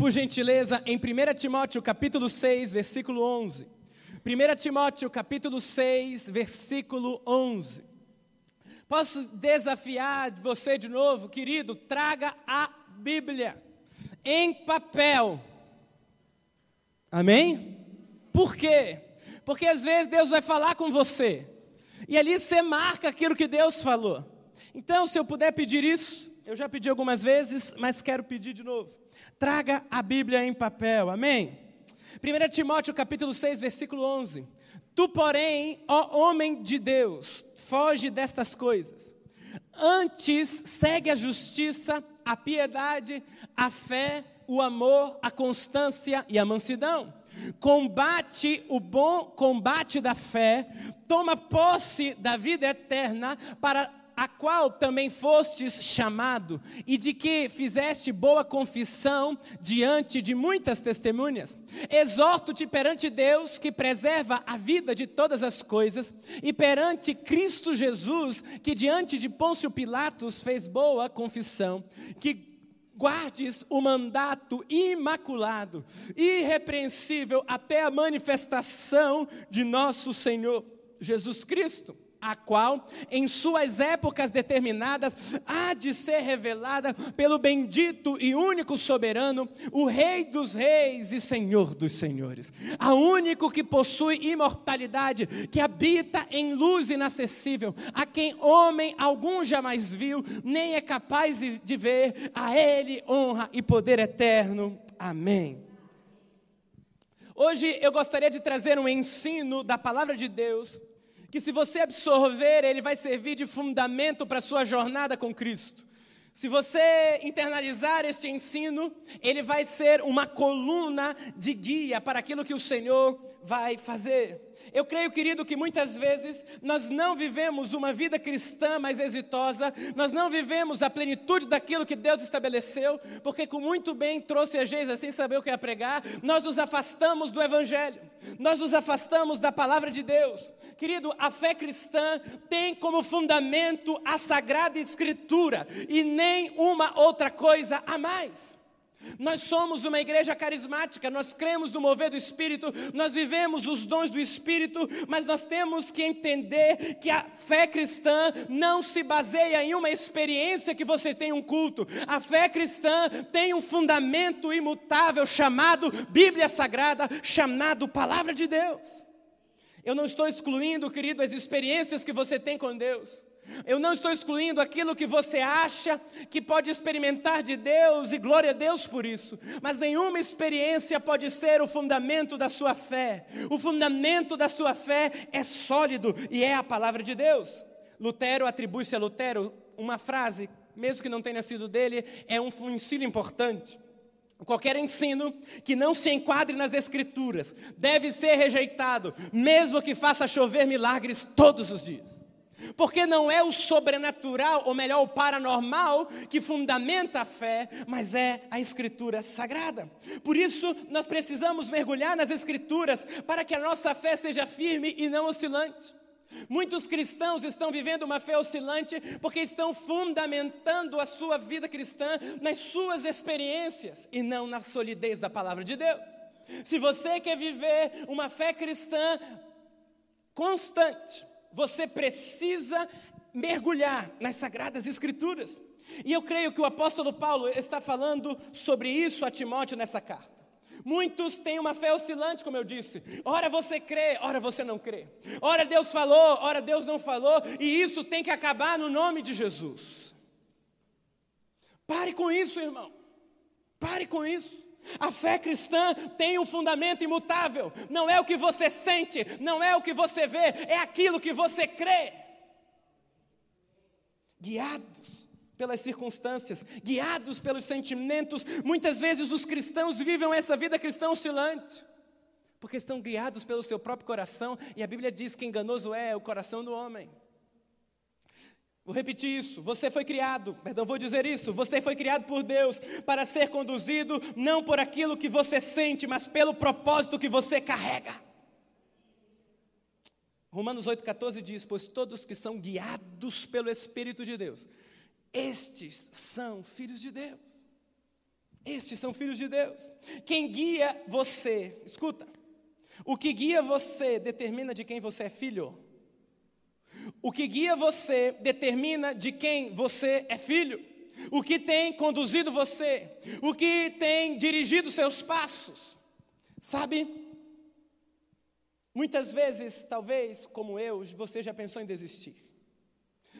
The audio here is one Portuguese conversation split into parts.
por gentileza, em 1 Timóteo capítulo 6, versículo 11. 1 Timóteo capítulo 6, versículo 11. Posso desafiar você de novo, querido? Traga a Bíblia em papel. Amém? Por quê? Porque às vezes Deus vai falar com você, e ali você marca aquilo que Deus falou. Então, se eu puder pedir isso, eu já pedi algumas vezes, mas quero pedir de novo. Traga a Bíblia em papel, amém? 1 Timóteo capítulo 6, versículo 11. Tu, porém, ó homem de Deus, foge destas coisas. Antes segue a justiça, a piedade, a fé, o amor, a constância e a mansidão. Combate o bom combate da fé, toma posse da vida eterna para a qual também fostes chamado, e de que fizeste boa confissão diante de muitas testemunhas. Exorto-te perante Deus, que preserva a vida de todas as coisas, e perante Cristo Jesus, que diante de Pôncio Pilatos fez boa confissão, que guardes o mandato imaculado, irrepreensível até a manifestação de nosso Senhor Jesus Cristo a qual, em suas épocas determinadas, há de ser revelada pelo bendito e único soberano, o Rei dos Reis e Senhor dos Senhores, a único que possui imortalidade, que habita em luz inacessível, a quem homem algum jamais viu, nem é capaz de ver, a Ele honra e poder eterno. Amém. Hoje eu gostaria de trazer um ensino da palavra de Deus que se você absorver, ele vai servir de fundamento para a sua jornada com Cristo. Se você internalizar este ensino, ele vai ser uma coluna de guia para aquilo que o Senhor vai fazer. Eu creio, querido, que muitas vezes nós não vivemos uma vida cristã mais exitosa, nós não vivemos a plenitude daquilo que Deus estabeleceu, porque com muito bem trouxe a Jesus sem saber o que ia pregar, nós nos afastamos do Evangelho, nós nos afastamos da palavra de Deus. Querido, a fé cristã tem como fundamento a Sagrada Escritura e nem uma outra coisa a mais. Nós somos uma igreja carismática, nós cremos no mover do Espírito, nós vivemos os dons do Espírito, mas nós temos que entender que a fé cristã não se baseia em uma experiência que você tem um culto. A fé cristã tem um fundamento imutável chamado Bíblia Sagrada, chamado Palavra de Deus. Eu não estou excluindo, querido, as experiências que você tem com Deus. Eu não estou excluindo aquilo que você acha que pode experimentar de Deus e glória a Deus por isso, mas nenhuma experiência pode ser o fundamento da sua fé. O fundamento da sua fé é sólido e é a palavra de Deus. Lutero atribui-se a Lutero uma frase, mesmo que não tenha sido dele, é um ensino importante. Qualquer ensino que não se enquadre nas Escrituras deve ser rejeitado, mesmo que faça chover milagres todos os dias. Porque não é o sobrenatural, ou melhor, o paranormal, que fundamenta a fé, mas é a Escritura sagrada. Por isso, nós precisamos mergulhar nas Escrituras para que a nossa fé seja firme e não oscilante. Muitos cristãos estão vivendo uma fé oscilante porque estão fundamentando a sua vida cristã nas suas experiências e não na solidez da palavra de Deus. Se você quer viver uma fé cristã constante, você precisa mergulhar nas sagradas escrituras. E eu creio que o apóstolo Paulo está falando sobre isso a Timóteo nessa carta. Muitos têm uma fé oscilante, como eu disse. Ora você crê, ora você não crê. Ora Deus falou, ora Deus não falou, e isso tem que acabar no nome de Jesus. Pare com isso, irmão. Pare com isso. A fé cristã tem um fundamento imutável. Não é o que você sente, não é o que você vê, é aquilo que você crê. Guiados pelas circunstâncias, guiados pelos sentimentos, muitas vezes os cristãos vivem essa vida cristã oscilante, porque estão guiados pelo seu próprio coração, e a Bíblia diz que enganoso é o coração do homem. Vou repetir isso. Você foi criado, perdão, vou dizer isso. Você foi criado por Deus para ser conduzido não por aquilo que você sente, mas pelo propósito que você carrega. Romanos 8,14 diz: Pois todos que são guiados pelo Espírito de Deus, estes são filhos de Deus. Estes são filhos de Deus. Quem guia você, escuta, o que guia você determina de quem você é filho. O que guia você determina de quem você é filho. O que tem conduzido você, o que tem dirigido seus passos. Sabe? Muitas vezes, talvez, como eu, você já pensou em desistir.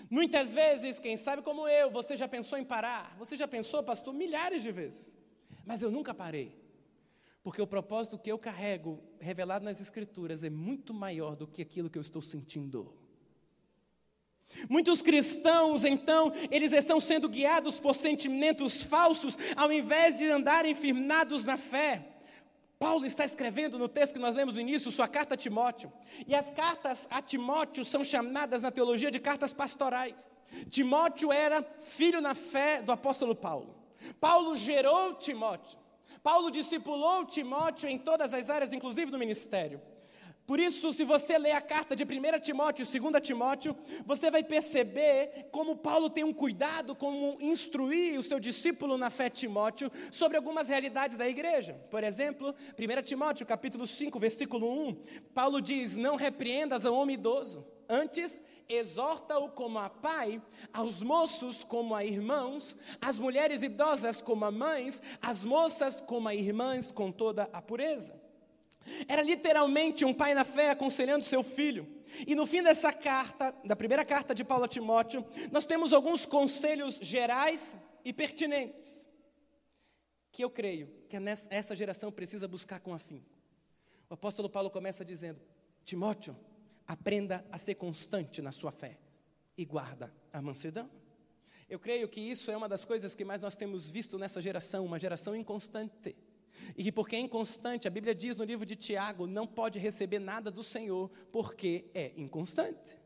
Muitas vezes, quem sabe como eu, você já pensou em parar. Você já pensou, pastor, milhares de vezes. Mas eu nunca parei. Porque o propósito que eu carrego, revelado nas Escrituras, é muito maior do que aquilo que eu estou sentindo. Muitos cristãos, então, eles estão sendo guiados por sentimentos falsos, ao invés de andarem firmados na fé. Paulo está escrevendo no texto que nós lemos no início, sua carta a Timóteo. E as cartas a Timóteo são chamadas na teologia de cartas pastorais. Timóteo era filho na fé do apóstolo Paulo. Paulo gerou Timóteo. Paulo discipulou Timóteo em todas as áreas, inclusive no ministério. Por isso, se você ler a carta de 1 Timóteo e 2 Timóteo, você vai perceber como Paulo tem um cuidado como instruir o seu discípulo na fé Timóteo sobre algumas realidades da igreja. Por exemplo, 1 Timóteo, capítulo 5, versículo 1, Paulo diz: "Não repreendas ao homem idoso, antes exorta-o como a pai, aos moços como a irmãos, as mulheres idosas como a mães, as moças como a irmãs com toda a pureza." Era literalmente um pai na fé aconselhando seu filho. E no fim dessa carta, da primeira carta de Paulo a Timóteo, nós temos alguns conselhos gerais e pertinentes, que eu creio que essa geração precisa buscar com afinco. O apóstolo Paulo começa dizendo: Timóteo, aprenda a ser constante na sua fé e guarda a mansidão. Eu creio que isso é uma das coisas que mais nós temos visto nessa geração, uma geração inconstante. E que porque é inconstante, a Bíblia diz no livro de Tiago, não pode receber nada do Senhor, porque é inconstante.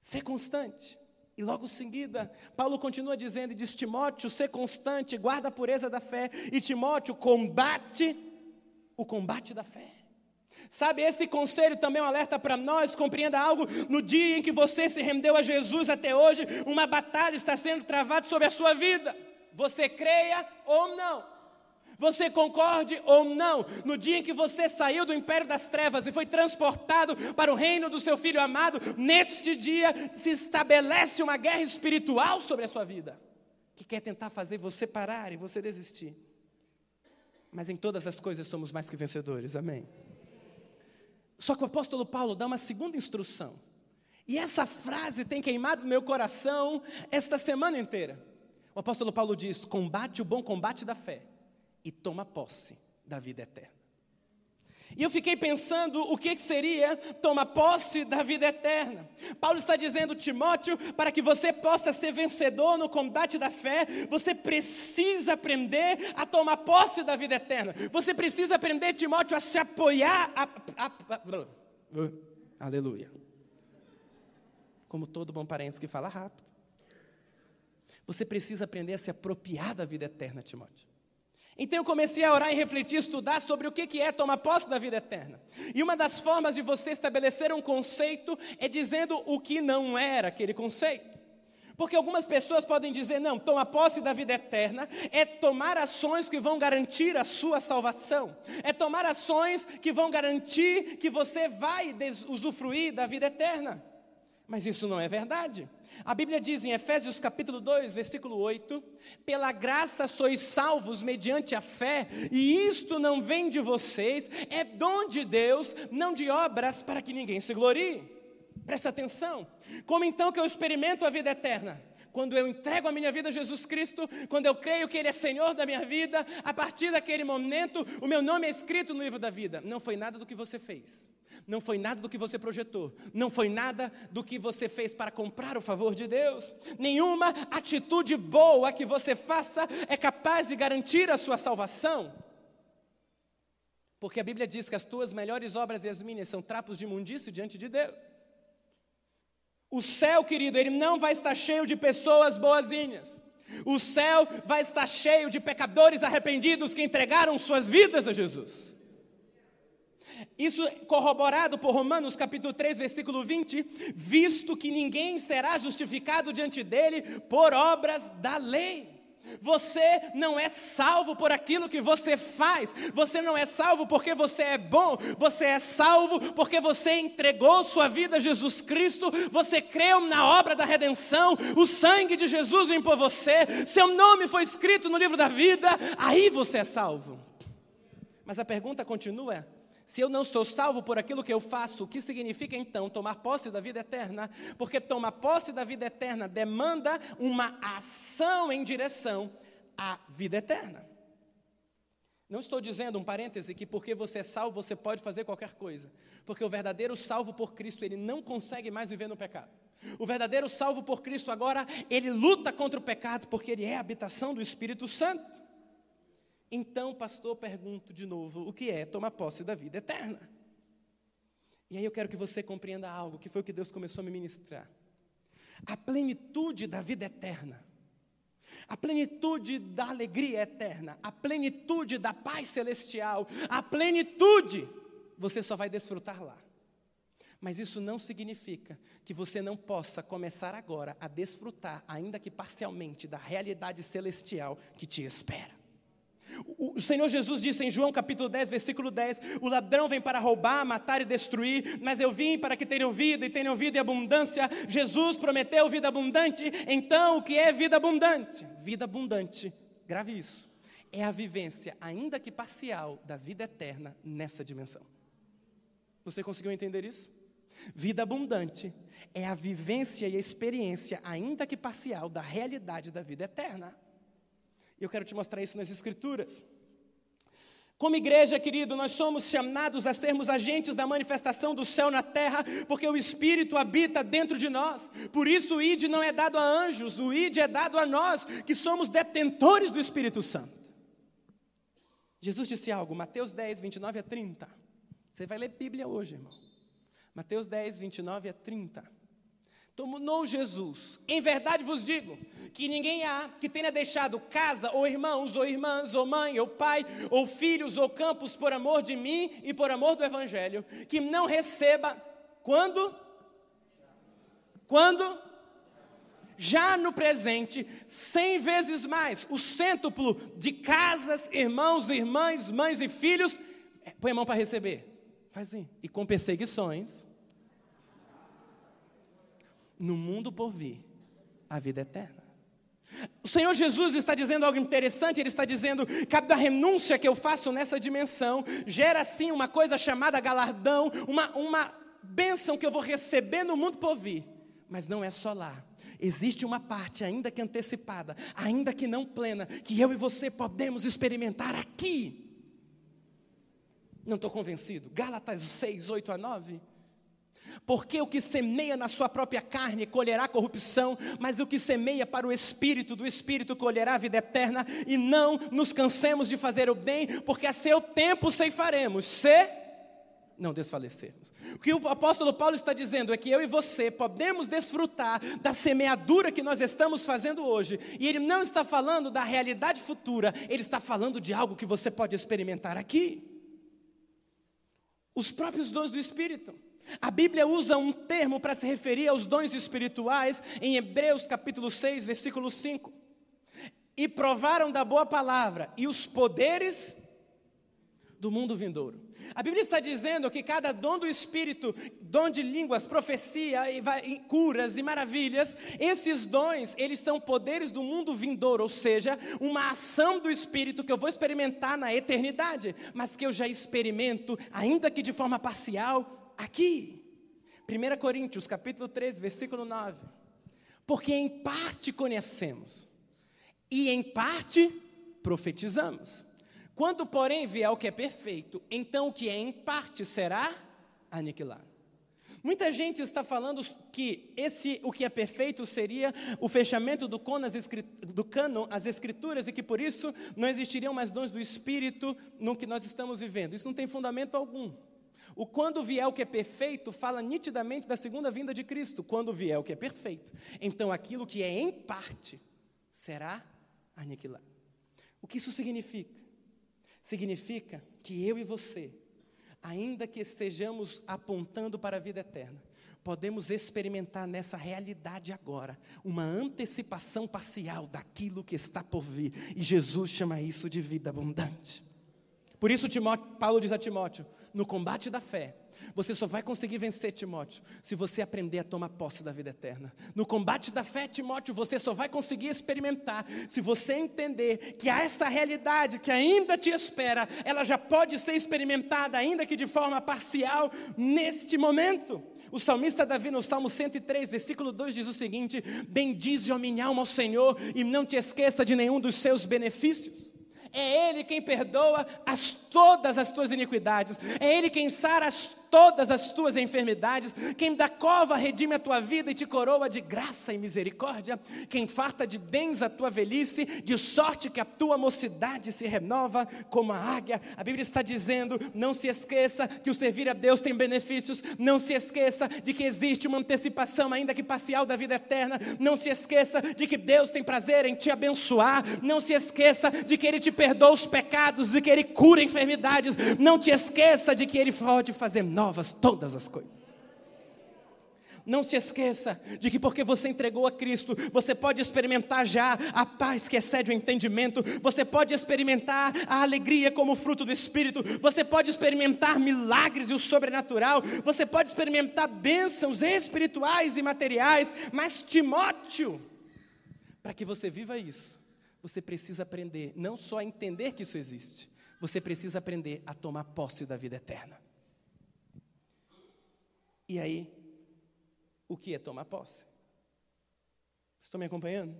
Ser constante. E logo em seguida, Paulo continua dizendo e diz: Timóteo, ser constante, guarda a pureza da fé. E Timóteo, combate o combate da fé. Sabe, esse conselho também é um alerta para nós, compreenda algo, no dia em que você se rendeu a Jesus até hoje, uma batalha está sendo travada sobre a sua vida. Você creia ou não. Você concorde ou não? No dia em que você saiu do império das trevas e foi transportado para o reino do seu filho amado, neste dia se estabelece uma guerra espiritual sobre a sua vida, que quer tentar fazer você parar e você desistir. Mas em todas as coisas somos mais que vencedores, amém? Só que o apóstolo Paulo dá uma segunda instrução. E essa frase tem queimado meu coração esta semana inteira. O apóstolo Paulo diz: combate o bom combate da fé e toma posse da vida eterna. E eu fiquei pensando o que seria tomar posse da vida eterna. Paulo está dizendo, Timóteo, para que você possa ser vencedor no combate da fé, você precisa aprender a tomar posse da vida eterna. Você precisa aprender, Timóteo, a se apoiar. A, a, a, aleluia. Como todo bom parente que fala rápido. Você precisa aprender a se apropriar da vida eterna, Timóteo. Então eu comecei a orar e refletir, estudar sobre o que é tomar posse da vida eterna. E uma das formas de você estabelecer um conceito é dizendo o que não era aquele conceito. Porque algumas pessoas podem dizer, não, tomar posse da vida eterna é tomar ações que vão garantir a sua salvação, é tomar ações que vão garantir que você vai usufruir da vida eterna. Mas isso não é verdade. A Bíblia diz em Efésios capítulo 2, versículo 8: Pela graça sois salvos mediante a fé, e isto não vem de vocês, é dom de Deus, não de obras para que ninguém se glorie. Presta atenção. Como então que eu experimento a vida eterna? Quando eu entrego a minha vida a Jesus Cristo, quando eu creio que Ele é Senhor da minha vida, a partir daquele momento, o meu nome é escrito no livro da vida. Não foi nada do que você fez não foi nada do que você projetou, não foi nada do que você fez para comprar o favor de Deus. Nenhuma atitude boa que você faça é capaz de garantir a sua salvação. Porque a Bíblia diz que as tuas melhores obras e as minhas são trapos de imundício diante de Deus. O céu, querido, ele não vai estar cheio de pessoas boazinhas. O céu vai estar cheio de pecadores arrependidos que entregaram suas vidas a Jesus. Isso corroborado por Romanos capítulo 3, versículo 20, visto que ninguém será justificado diante dele por obras da lei. Você não é salvo por aquilo que você faz, você não é salvo porque você é bom, você é salvo porque você entregou sua vida a Jesus Cristo, você creu na obra da redenção, o sangue de Jesus limpou você, seu nome foi escrito no livro da vida, aí você é salvo. Mas a pergunta continua: se eu não sou salvo por aquilo que eu faço, o que significa então tomar posse da vida eterna? Porque tomar posse da vida eterna demanda uma ação em direção à vida eterna. Não estou dizendo, um parêntese, que porque você é salvo você pode fazer qualquer coisa. Porque o verdadeiro salvo por Cristo, ele não consegue mais viver no pecado. O verdadeiro salvo por Cristo agora, ele luta contra o pecado porque ele é a habitação do Espírito Santo. Então, pastor, pergunto de novo: o que é tomar posse da vida eterna? E aí eu quero que você compreenda algo que foi o que Deus começou a me ministrar. A plenitude da vida eterna, a plenitude da alegria eterna, a plenitude da paz celestial, a plenitude, você só vai desfrutar lá. Mas isso não significa que você não possa começar agora a desfrutar, ainda que parcialmente, da realidade celestial que te espera. O Senhor Jesus disse em João capítulo 10, versículo 10: O ladrão vem para roubar, matar e destruir, mas eu vim para que tenham vida e tenham vida em abundância. Jesus prometeu vida abundante, então o que é vida abundante? Vida abundante, grave isso, é a vivência, ainda que parcial, da vida eterna nessa dimensão. Você conseguiu entender isso? Vida abundante é a vivência e a experiência, ainda que parcial, da realidade da vida eterna. E eu quero te mostrar isso nas Escrituras. Como igreja, querido, nós somos chamados a sermos agentes da manifestação do céu na terra, porque o Espírito habita dentro de nós. Por isso o ID não é dado a anjos, o ID é dado a nós, que somos detentores do Espírito Santo. Jesus disse algo, Mateus 10, 29 a 30. Você vai ler Bíblia hoje, irmão. Mateus 10, 29 a 30. Tomou Jesus. Em verdade vos digo que ninguém há que tenha deixado casa, ou irmãos, ou irmãs, ou mãe, ou pai, ou filhos, ou campos por amor de mim e por amor do Evangelho, que não receba quando? Quando? Já no presente, cem vezes mais, o cêntuplo de casas, irmãos, irmãs, mães e filhos. É, põe a mão para receber. Faz assim. E com perseguições no mundo por vir a vida eterna. O Senhor Jesus está dizendo algo interessante, Ele está dizendo: cada renúncia que eu faço nessa dimensão gera sim uma coisa chamada galardão, uma, uma bênção que eu vou receber no mundo por vir. Mas não é só lá. Existe uma parte, ainda que antecipada, ainda que não plena, que eu e você podemos experimentar aqui. Não estou convencido. Gálatas 6, 8 a 9. Porque o que semeia na sua própria carne colherá corrupção, mas o que semeia para o espírito, do espírito colherá a vida eterna, e não nos cansemos de fazer o bem, porque a seu tempo ceifaremos, se não desfalecermos. O que o apóstolo Paulo está dizendo é que eu e você podemos desfrutar da semeadura que nós estamos fazendo hoje, e ele não está falando da realidade futura, ele está falando de algo que você pode experimentar aqui. Os próprios dons do espírito. A Bíblia usa um termo para se referir aos dons espirituais em Hebreus capítulo 6, versículo 5. E provaram da boa palavra e os poderes do mundo vindouro. A Bíblia está dizendo que cada dom do Espírito, dom de línguas, profecia, e curas e maravilhas, esses dons, eles são poderes do mundo vindouro, ou seja, uma ação do Espírito que eu vou experimentar na eternidade, mas que eu já experimento, ainda que de forma parcial, aqui. 1 Coríntios, capítulo 13, versículo 9. Porque em parte conhecemos e em parte profetizamos. Quando, porém, vier o que é perfeito, então o que é em parte será aniquilado. Muita gente está falando que esse o que é perfeito seria o fechamento do do cânon, as escrituras, e que por isso não existiriam mais dons do Espírito no que nós estamos vivendo. Isso não tem fundamento algum. O quando vier o que é perfeito fala nitidamente da segunda vinda de Cristo, quando vier o que é perfeito. Então aquilo que é em parte será aniquilado. O que isso significa? Significa que eu e você, ainda que estejamos apontando para a vida eterna, podemos experimentar nessa realidade agora uma antecipação parcial daquilo que está por vir. E Jesus chama isso de vida abundante. Por isso, Timóteo, Paulo diz a Timóteo: no combate da fé, você só vai conseguir vencer, Timóteo, se você aprender a tomar posse da vida eterna. No combate da fé, Timóteo, você só vai conseguir experimentar se você entender que há essa realidade que ainda te espera, ela já pode ser experimentada, ainda que de forma parcial, neste momento. O salmista Davi, no Salmo 103, versículo 2, diz o seguinte: Bendize, a minha alma, ao Senhor, e não te esqueça de nenhum dos seus benefícios. É Ele quem perdoa as, todas as tuas iniquidades. É Ele quem sara as todas as tuas enfermidades, quem da cova redime a tua vida e te coroa de graça e misericórdia, quem farta de bens a tua velhice, de sorte que a tua mocidade se renova como a águia. A Bíblia está dizendo: não se esqueça que o servir a Deus tem benefícios, não se esqueça de que existe uma antecipação, ainda que parcial, da vida eterna, não se esqueça de que Deus tem prazer em te abençoar, não se esqueça de que Ele te perdoa os pecados, de que Ele cura enfermidades, não te esqueça de que Ele pode fazer novas todas as coisas. Não se esqueça de que porque você entregou a Cristo, você pode experimentar já a paz que excede o entendimento, você pode experimentar a alegria como fruto do Espírito, você pode experimentar milagres e o sobrenatural, você pode experimentar bênçãos espirituais e materiais, mas Timóteo, para que você viva isso, você precisa aprender não só a entender que isso existe, você precisa aprender a tomar posse da vida eterna. E aí, o que é tomar posse? Estão me acompanhando?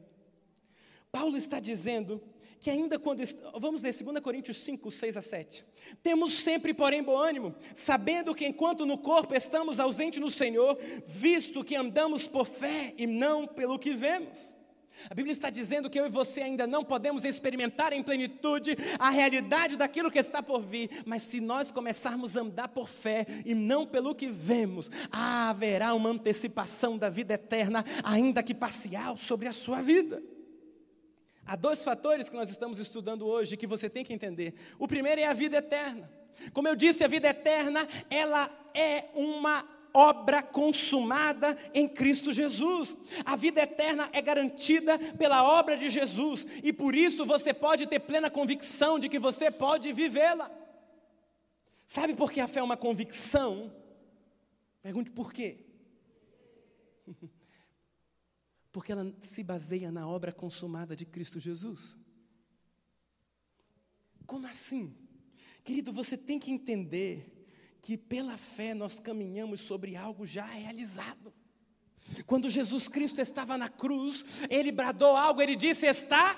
Paulo está dizendo que ainda quando. Vamos ler 2 Coríntios 5, 6 a 7. Temos sempre, porém, bom ânimo, sabendo que enquanto no corpo estamos ausentes no Senhor, visto que andamos por fé e não pelo que vemos. A Bíblia está dizendo que eu e você ainda não podemos experimentar em plenitude a realidade daquilo que está por vir, mas se nós começarmos a andar por fé e não pelo que vemos, haverá uma antecipação da vida eterna, ainda que parcial, sobre a sua vida. Há dois fatores que nós estamos estudando hoje que você tem que entender. O primeiro é a vida eterna. Como eu disse, a vida eterna, ela é uma obra consumada em Cristo Jesus. A vida eterna é garantida pela obra de Jesus e por isso você pode ter plena convicção de que você pode vivê-la. Sabe por que a fé é uma convicção? Pergunte por quê? Porque ela se baseia na obra consumada de Cristo Jesus. Como assim? Querido, você tem que entender que pela fé nós caminhamos sobre algo já realizado. Quando Jesus Cristo estava na cruz, ele bradou algo, ele disse: Está.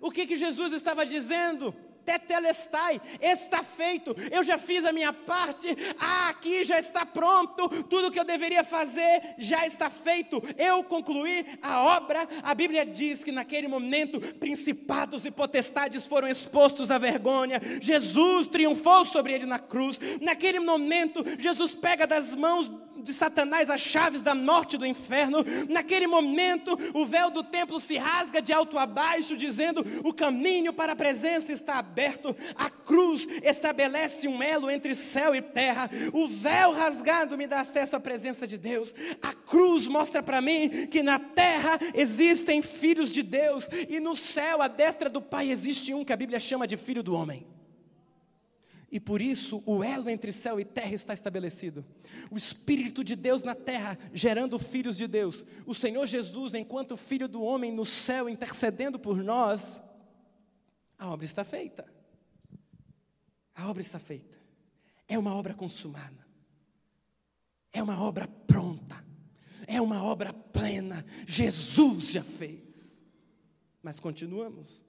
O que, que Jesus estava dizendo? Tetelestai, está feito, eu já fiz a minha parte, ah, aqui já está pronto, tudo que eu deveria fazer já está feito, eu concluí a obra. A Bíblia diz que naquele momento principados e potestades foram expostos à vergonha, Jesus triunfou sobre ele na cruz. Naquele momento, Jesus pega das mãos de Satanás as chaves da morte do inferno. Naquele momento, o véu do templo se rasga de alto a baixo, dizendo: o caminho para a presença está aberto. A cruz estabelece um elo entre céu e terra. O véu rasgado me dá acesso à presença de Deus. A cruz mostra para mim que na terra existem filhos de Deus e no céu, à destra do Pai, existe um que a Bíblia chama de filho do homem. E por isso o elo entre céu e terra está estabelecido. O Espírito de Deus na terra, gerando filhos de Deus. O Senhor Jesus, enquanto Filho do homem no céu, intercedendo por nós. A obra está feita. A obra está feita. É uma obra consumada. É uma obra pronta. É uma obra plena. Jesus já fez. Mas continuamos.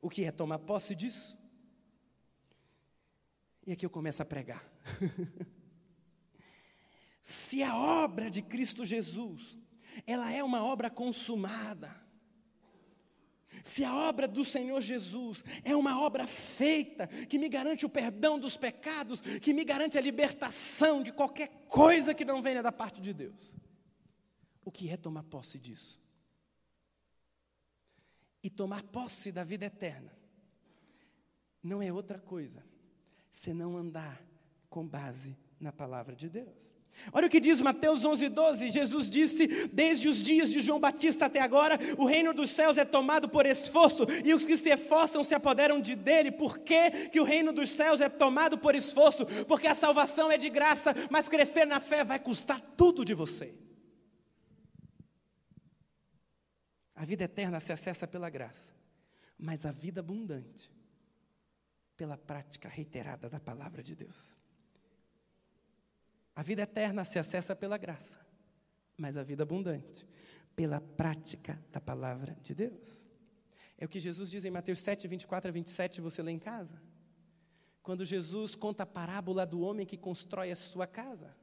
O que é tomar posse disso? E aqui eu começo a pregar. Se a obra de Cristo Jesus, ela é uma obra consumada, se a obra do Senhor Jesus é uma obra feita, que me garante o perdão dos pecados, que me garante a libertação de qualquer coisa que não venha da parte de Deus, o que é tomar posse disso? E tomar posse da vida eterna não é outra coisa se não andar com base na palavra de Deus. Olha o que diz Mateus 11, 12. Jesus disse: Desde os dias de João Batista até agora, o reino dos céus é tomado por esforço, e os que se esforçam se apoderam de dele. Por que, que o reino dos céus é tomado por esforço? Porque a salvação é de graça, mas crescer na fé vai custar tudo de você. A vida eterna se acessa pela graça, mas a vida abundante pela prática reiterada da palavra de Deus. A vida eterna se acessa pela graça, mas a vida abundante pela prática da palavra de Deus. É o que Jesus diz em Mateus 7, 24 a 27, você lê em casa. Quando Jesus conta a parábola do homem que constrói a sua casa,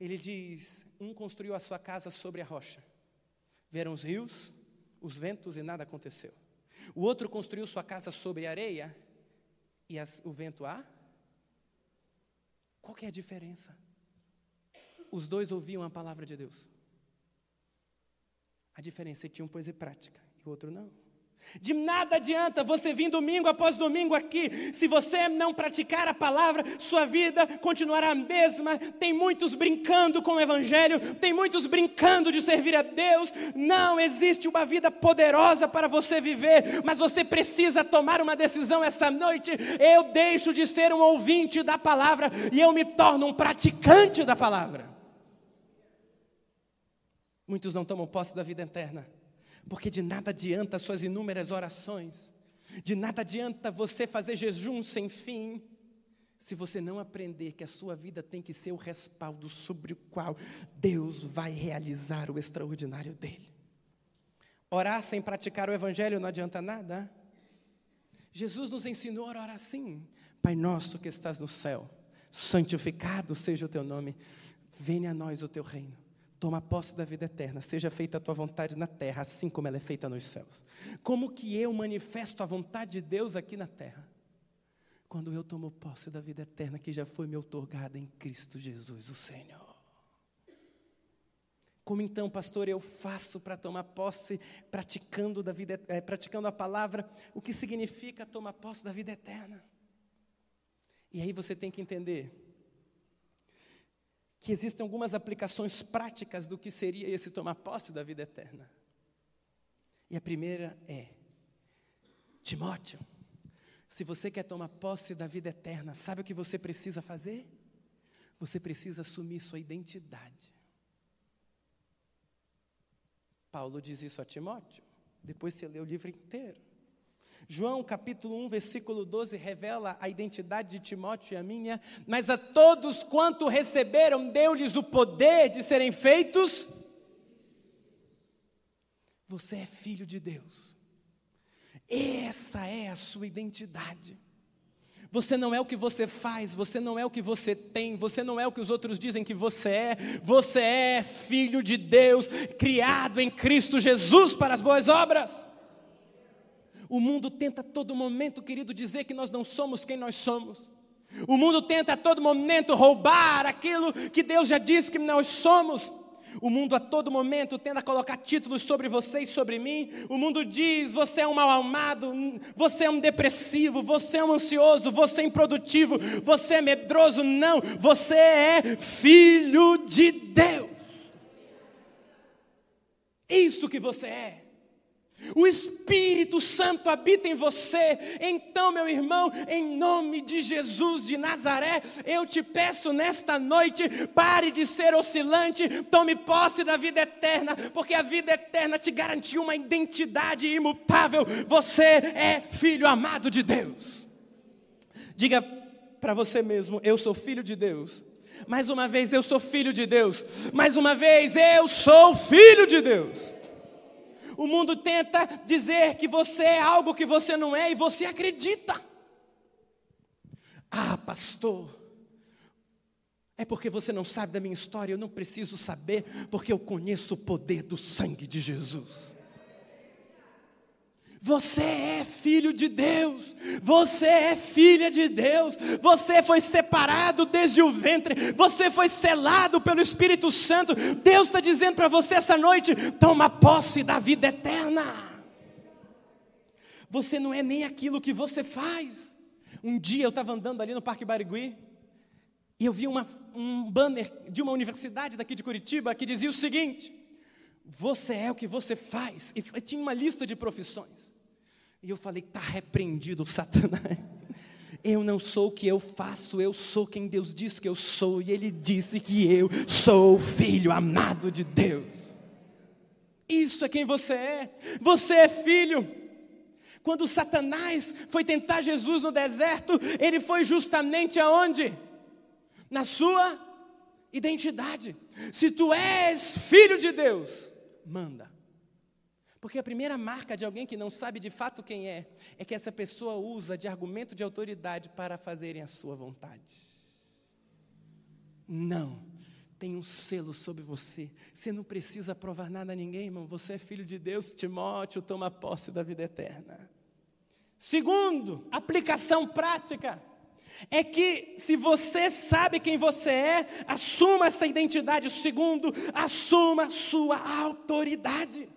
ele diz: Um construiu a sua casa sobre a rocha, vieram os rios, os ventos e nada aconteceu. O outro construiu sua casa sobre a areia e as, o vento a. Qual que é a diferença? Os dois ouviam a palavra de Deus. A diferença é que um pôs em prática e o outro não. De nada adianta você vir domingo após domingo aqui, se você não praticar a palavra, sua vida continuará a mesma. Tem muitos brincando com o Evangelho, tem muitos brincando de servir a Deus. Não existe uma vida poderosa para você viver, mas você precisa tomar uma decisão essa noite. Eu deixo de ser um ouvinte da palavra e eu me torno um praticante da palavra. Muitos não tomam posse da vida eterna porque de nada adianta suas inúmeras orações, de nada adianta você fazer jejum sem fim, se você não aprender que a sua vida tem que ser o respaldo sobre o qual Deus vai realizar o extraordinário dele. Orar sem praticar o evangelho não adianta nada. Jesus nos ensinou a orar assim: Pai nosso que estás no céu, santificado seja o teu nome, venha a nós o teu reino Toma posse da vida eterna, seja feita a tua vontade na terra, assim como ela é feita nos céus. Como que eu manifesto a vontade de Deus aqui na terra? Quando eu tomo posse da vida eterna que já foi me otorgada em Cristo Jesus, o Senhor. Como então, pastor, eu faço para tomar posse, praticando, da vida, é, praticando a palavra, o que significa tomar posse da vida eterna? E aí você tem que entender que existem algumas aplicações práticas do que seria esse tomar posse da vida eterna. E a primeira é: Timóteo, se você quer tomar posse da vida eterna, sabe o que você precisa fazer? Você precisa assumir sua identidade. Paulo diz isso a Timóteo, depois você lê o livro inteiro. João capítulo 1, versículo 12 revela a identidade de Timóteo e a minha, mas a todos quanto receberam, deu-lhes o poder de serem feitos. Você é filho de Deus. Essa é a sua identidade. Você não é o que você faz, você não é o que você tem, você não é o que os outros dizem que você é. Você é filho de Deus, criado em Cristo Jesus para as boas obras. O mundo tenta a todo momento, querido, dizer que nós não somos quem nós somos. O mundo tenta a todo momento roubar aquilo que Deus já disse que nós somos. O mundo a todo momento tenta colocar títulos sobre você e sobre mim. O mundo diz: você é um mal amado, você é um depressivo, você é um ansioso, você é improdutivo, você é medroso. Não, você é filho de Deus. Isso que você é. O Espírito Santo habita em você. Então, meu irmão, em nome de Jesus de Nazaré, eu te peço nesta noite, pare de ser oscilante, tome posse da vida eterna, porque a vida eterna te garantiu uma identidade imutável. Você é filho amado de Deus. Diga para você mesmo: eu sou filho de Deus. Mais uma vez, eu sou filho de Deus. Mais uma vez, eu sou filho de Deus. O mundo tenta dizer que você é algo que você não é e você acredita. Ah, pastor, é porque você não sabe da minha história, eu não preciso saber, porque eu conheço o poder do sangue de Jesus. Você é filho de Deus, você é filha de Deus, você foi separado desde o ventre, você foi selado pelo Espírito Santo. Deus está dizendo para você essa noite: toma posse da vida eterna. Você não é nem aquilo que você faz. Um dia eu estava andando ali no Parque Barigui, E eu vi uma, um banner de uma universidade daqui de Curitiba que dizia o seguinte: Você é o que você faz. E tinha uma lista de profissões. E eu falei: Está repreendido, Satanás. Eu não sou o que eu faço, eu sou quem Deus diz que eu sou. E Ele disse que eu sou o filho amado de Deus. Isso é quem você é. Você é filho. Quando Satanás foi tentar Jesus no deserto, ele foi justamente aonde? Na sua identidade. Se tu és filho de Deus, manda. Porque a primeira marca de alguém que não sabe de fato quem é, é que essa pessoa usa de argumento de autoridade para fazerem a sua vontade. Não, tem um selo sobre você. Você não precisa provar nada a ninguém, irmão. Você é filho de Deus, Timóteo, toma posse da vida eterna. Segundo, aplicação prática. É que se você sabe quem você é, assuma essa identidade. Segundo, assuma sua autoridade.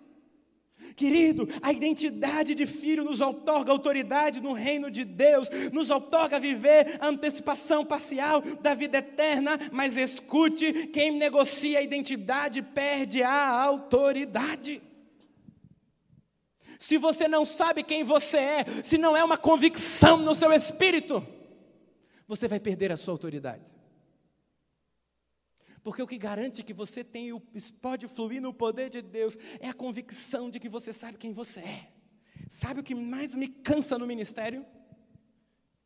Querido, a identidade de filho nos outorga autoridade no reino de Deus, nos outorga viver a antecipação parcial da vida eterna, mas escute: quem negocia a identidade perde a autoridade. Se você não sabe quem você é, se não é uma convicção no seu espírito, você vai perder a sua autoridade. Porque o que garante que você tem, pode fluir no poder de Deus é a convicção de que você sabe quem você é. Sabe o que mais me cansa no ministério?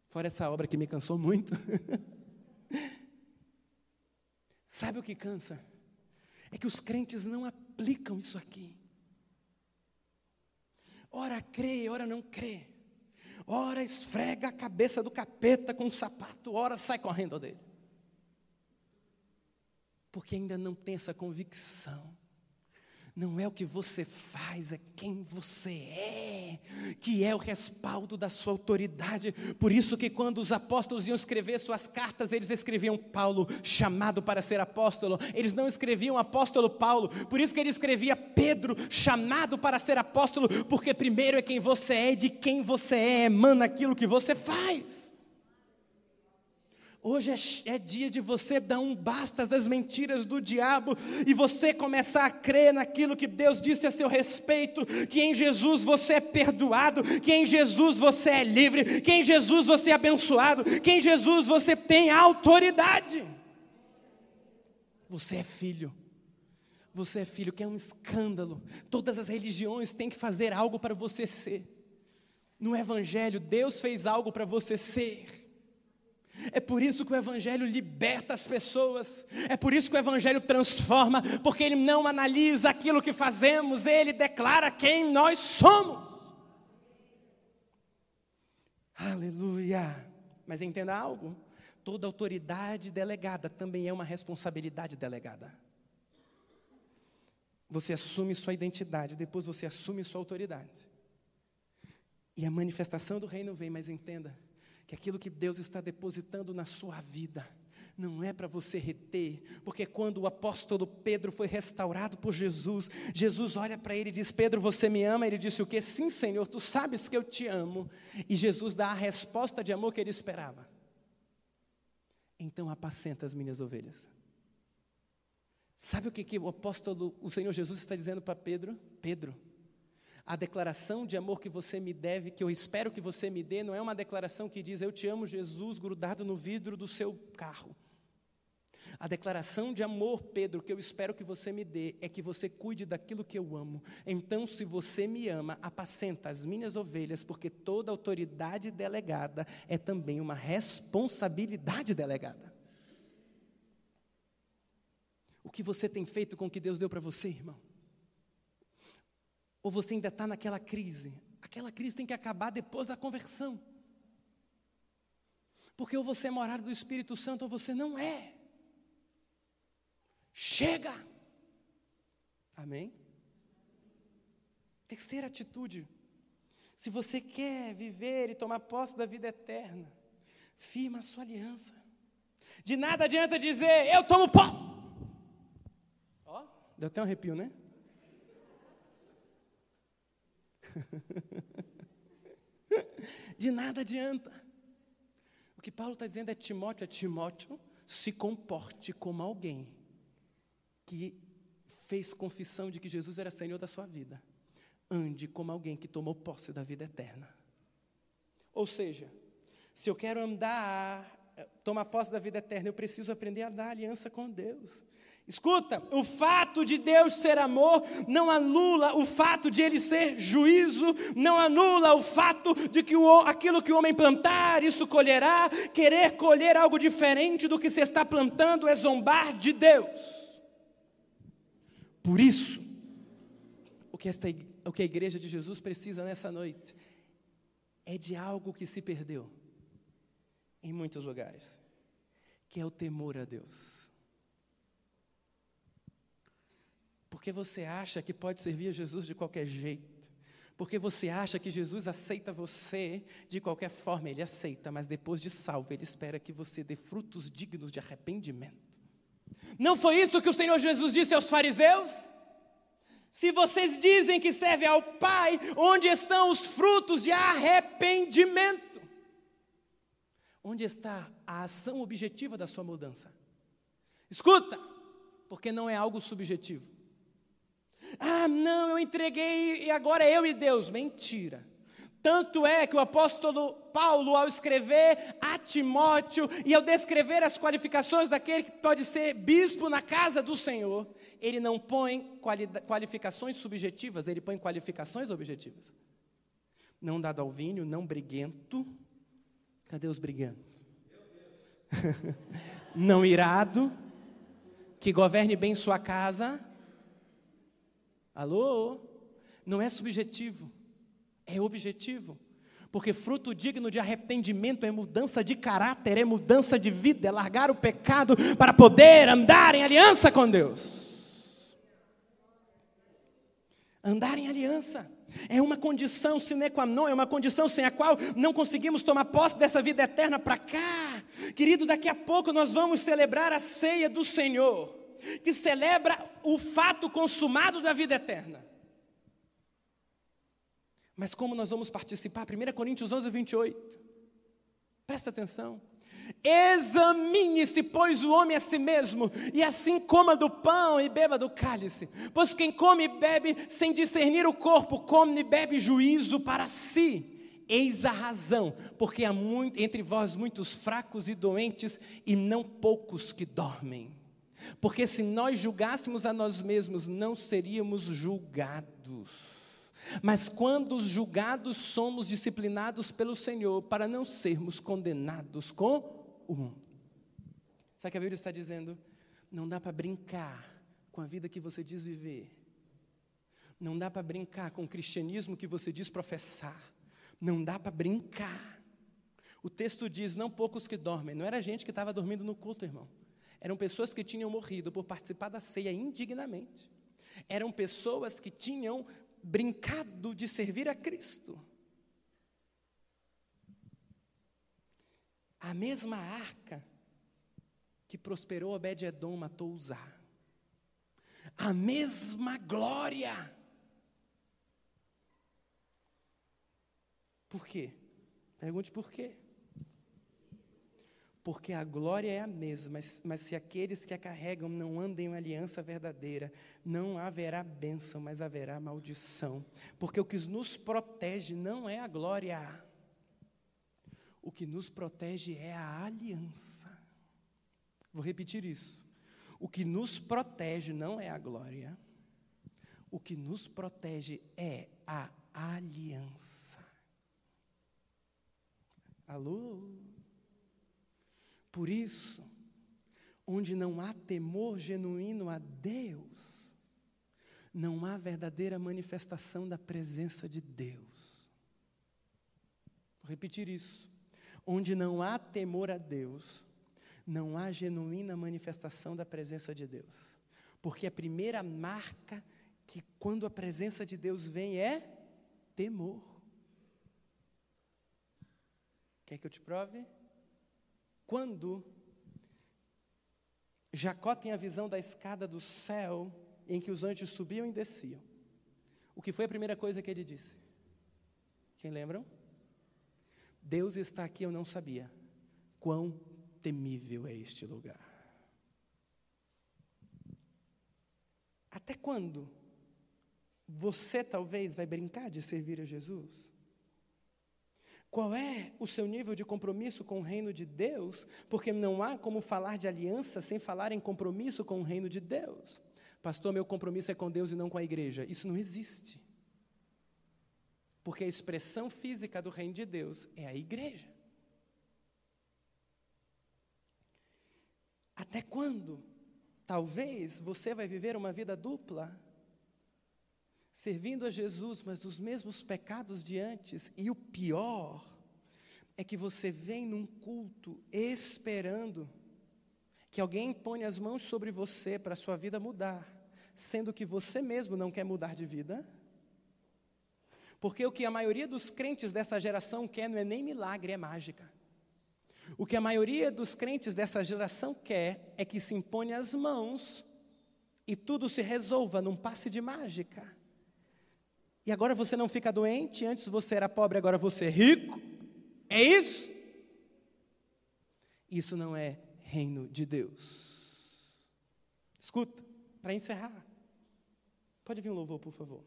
Fora essa obra que me cansou muito. sabe o que cansa? É que os crentes não aplicam isso aqui. Ora crê, ora não crê. Ora esfrega a cabeça do capeta com um sapato, ora sai correndo dele porque ainda não tem essa convicção. Não é o que você faz, é quem você é, que é o respaldo da sua autoridade. Por isso que quando os apóstolos iam escrever suas cartas, eles escreviam Paulo, chamado para ser apóstolo. Eles não escreviam apóstolo Paulo. Por isso que ele escrevia Pedro, chamado para ser apóstolo, porque primeiro é quem você é de quem você é emana aquilo que você faz. Hoje é, é, dia de você dar um basta das mentiras do diabo e você começar a crer naquilo que Deus disse a seu respeito: que em Jesus você é perdoado, que em Jesus você é livre, que em Jesus você é abençoado, que em Jesus você tem autoridade. Você é filho. Você é filho, que é um escândalo. Todas as religiões têm que fazer algo para você ser. No Evangelho, Deus fez algo para você ser. É por isso que o Evangelho liberta as pessoas, é por isso que o Evangelho transforma, porque ele não analisa aquilo que fazemos, ele declara quem nós somos. Aleluia! Mas entenda algo: toda autoridade delegada também é uma responsabilidade delegada. Você assume sua identidade, depois você assume sua autoridade. E a manifestação do reino vem, mas entenda que aquilo que Deus está depositando na sua vida não é para você reter, porque quando o apóstolo Pedro foi restaurado por Jesus, Jesus olha para ele e diz: Pedro, você me ama? Ele disse o que? Sim, Senhor, tu sabes que eu te amo. E Jesus dá a resposta de amor que ele esperava. Então apacenta as minhas ovelhas. Sabe o que, que o apóstolo, o Senhor Jesus está dizendo para Pedro? Pedro, a declaração de amor que você me deve, que eu espero que você me dê, não é uma declaração que diz eu te amo, Jesus, grudado no vidro do seu carro. A declaração de amor, Pedro, que eu espero que você me dê, é que você cuide daquilo que eu amo. Então, se você me ama, apacenta as minhas ovelhas, porque toda autoridade delegada é também uma responsabilidade delegada. O que você tem feito com o que Deus deu para você, irmão? Ou você ainda está naquela crise? Aquela crise tem que acabar depois da conversão. Porque ou você é morado do Espírito Santo ou você não é. Chega! Amém? Terceira atitude. Se você quer viver e tomar posse da vida eterna, firma a sua aliança. De nada adianta dizer, eu tomo posse. Ó, deu até um arrepio, né? De nada adianta. O que Paulo está dizendo é Timóteo, é Timóteo, se comporte como alguém que fez confissão de que Jesus era Senhor da sua vida. Ande como alguém que tomou posse da vida eterna. Ou seja, se eu quero andar, tomar posse da vida eterna, eu preciso aprender a dar aliança com Deus. Escuta, o fato de Deus ser amor não anula o fato de ele ser juízo, não anula o fato de que o, aquilo que o homem plantar, isso colherá. Querer colher algo diferente do que se está plantando é zombar de Deus. Por isso, o que, esta, o que a igreja de Jesus precisa nessa noite é de algo que se perdeu em muitos lugares, que é o temor a Deus. Porque você acha que pode servir a Jesus de qualquer jeito. Porque você acha que Jesus aceita você de qualquer forma, Ele aceita, mas depois de salvo, Ele espera que você dê frutos dignos de arrependimento. Não foi isso que o Senhor Jesus disse aos fariseus? Se vocês dizem que servem ao Pai, onde estão os frutos de arrependimento? Onde está a ação objetiva da sua mudança? Escuta, porque não é algo subjetivo. Ah, não, eu entreguei e agora é eu e Deus. Mentira. Tanto é que o apóstolo Paulo, ao escrever a Timóteo e ao descrever as qualificações daquele que pode ser bispo na casa do Senhor, ele não põe qualificações subjetivas, ele põe qualificações objetivas. Não dado ao vinho, não briguento. Cadê os brigantes? não irado, que governe bem sua casa Alô? Não é subjetivo, é objetivo. Porque fruto digno de arrependimento é mudança de caráter, é mudança de vida, é largar o pecado para poder andar em aliança com Deus. Andar em aliança é uma condição sine qua non, é uma condição sem a qual não conseguimos tomar posse dessa vida eterna para cá. Querido, daqui a pouco nós vamos celebrar a ceia do Senhor que celebra o fato consumado da vida eterna. Mas como nós vamos participar? 1 Coríntios 11, 28. Presta atenção. Examine-se, pois, o homem a si mesmo, e assim coma do pão e beba do cálice. Pois quem come e bebe sem discernir o corpo, come e bebe juízo para si. Eis a razão, porque há muito, entre vós muitos fracos e doentes, e não poucos que dormem. Porque se nós julgássemos a nós mesmos, não seríamos julgados. Mas quando os julgados somos disciplinados pelo Senhor para não sermos condenados com o mundo. Sabe o que a Bíblia está dizendo? Não dá para brincar com a vida que você diz viver. Não dá para brincar com o cristianismo que você diz professar. Não dá para brincar. O texto diz: não poucos que dormem. Não era gente que estava dormindo no culto, irmão. Eram pessoas que tinham morrido por participar da ceia indignamente. Eram pessoas que tinham brincado de servir a Cristo. A mesma arca que prosperou Obed-Edom matou Uzá. A mesma glória. Por quê? Pergunte por quê porque a glória é a mesma, mas, mas, se aqueles que a carregam não andem em aliança verdadeira, não haverá bênção, mas haverá maldição. Porque o que nos protege não é a glória, o que nos protege é a aliança. Vou repetir isso. O que nos protege não é a glória, o que nos protege é a aliança. Alô? Por isso, onde não há temor genuíno a Deus, não há verdadeira manifestação da presença de Deus. Vou repetir isso. Onde não há temor a Deus, não há genuína manifestação da presença de Deus. Porque a primeira marca que quando a presença de Deus vem é temor. Quer que eu te prove? Quando Jacó tem a visão da escada do céu em que os anjos subiam e desciam, o que foi a primeira coisa que ele disse? Quem lembram? Deus está aqui, eu não sabia. Quão temível é este lugar. Até quando você talvez vai brincar de servir a Jesus? Qual é o seu nível de compromisso com o reino de Deus? Porque não há como falar de aliança sem falar em compromisso com o reino de Deus. Pastor, meu compromisso é com Deus e não com a igreja. Isso não existe. Porque a expressão física do reino de Deus é a igreja. Até quando? Talvez você vai viver uma vida dupla, servindo a Jesus, mas dos mesmos pecados de antes, e o pior é que você vem num culto esperando que alguém ponha as mãos sobre você para a sua vida mudar, sendo que você mesmo não quer mudar de vida. Porque o que a maioria dos crentes dessa geração quer não é nem milagre, é mágica. O que a maioria dos crentes dessa geração quer é que se impõe as mãos e tudo se resolva num passe de mágica. E agora você não fica doente, antes você era pobre, agora você é rico. É isso? Isso não é reino de Deus. Escuta, para encerrar. Pode vir um louvor, por favor.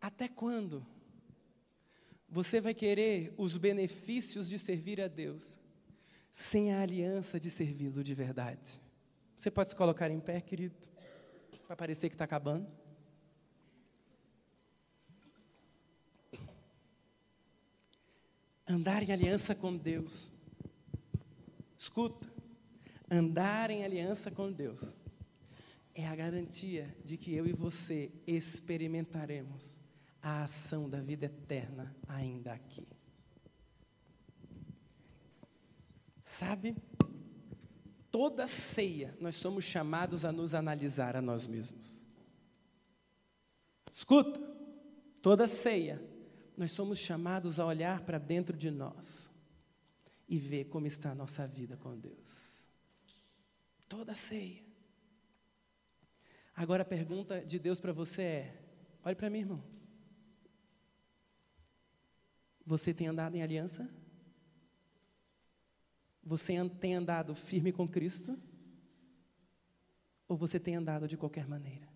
Até quando você vai querer os benefícios de servir a Deus sem a aliança de servi-lo de verdade. Você pode se colocar em pé, querido, para parecer que está acabando. Andar em aliança com Deus. Escuta, andar em aliança com Deus é a garantia de que eu e você experimentaremos a ação da vida eterna ainda aqui. Sabe? Toda ceia nós somos chamados a nos analisar a nós mesmos. Escuta, toda ceia nós somos chamados a olhar para dentro de nós e ver como está a nossa vida com Deus. Toda ceia. Agora a pergunta de Deus para você é: olhe para mim, irmão. Você tem andado em aliança? Você tem andado firme com Cristo? Ou você tem andado de qualquer maneira?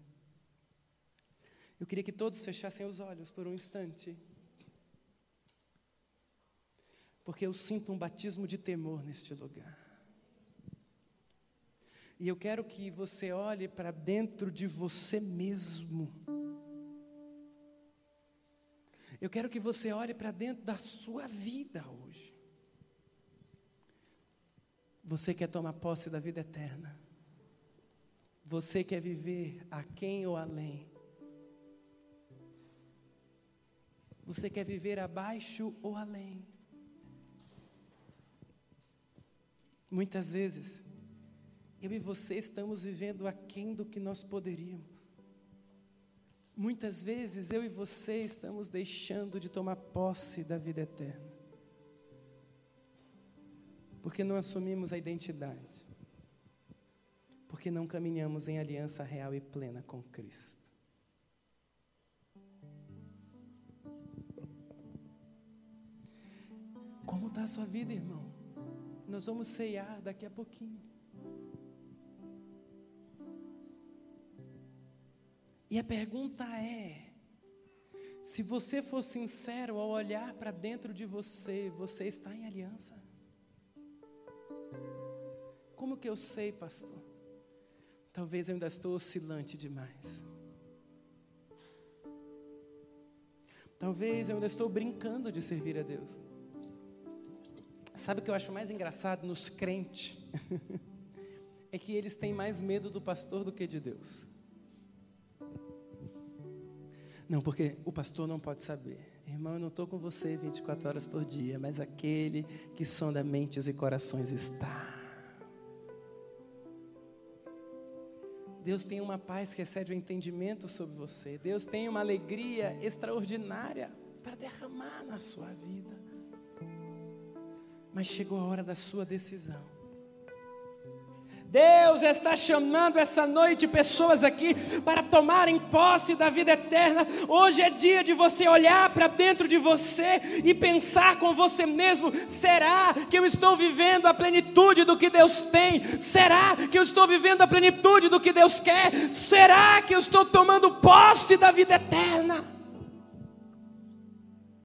Eu queria que todos fechassem os olhos por um instante. Porque eu sinto um batismo de temor neste lugar. E eu quero que você olhe para dentro de você mesmo. Eu quero que você olhe para dentro da sua vida hoje. Você quer tomar posse da vida eterna. Você quer viver aquém ou além. Você quer viver abaixo ou além. Muitas vezes, eu e você estamos vivendo aquém do que nós poderíamos. Muitas vezes eu e você estamos deixando de tomar posse da vida eterna, porque não assumimos a identidade, porque não caminhamos em aliança real e plena com Cristo. Como está a sua vida, irmão? Nós vamos ceiar daqui a pouquinho. E a pergunta é: se você for sincero ao olhar para dentro de você, você está em aliança? Como que eu sei, pastor? Talvez eu ainda estou oscilante demais. Talvez eu ainda estou brincando de servir a Deus. Sabe o que eu acho mais engraçado nos crentes? é que eles têm mais medo do pastor do que de Deus. Não, porque o pastor não pode saber. Irmão, eu não estou com você 24 horas por dia, mas aquele que sonda mentes e corações está. Deus tem uma paz que excede o entendimento sobre você. Deus tem uma alegria extraordinária para derramar na sua vida. Mas chegou a hora da sua decisão. Deus está chamando essa noite pessoas aqui para tomarem posse da vida eterna. Hoje é dia de você olhar para dentro de você e pensar com você mesmo: será que eu estou vivendo a plenitude do que Deus tem? Será que eu estou vivendo a plenitude do que Deus quer? Será que eu estou tomando posse da vida eterna?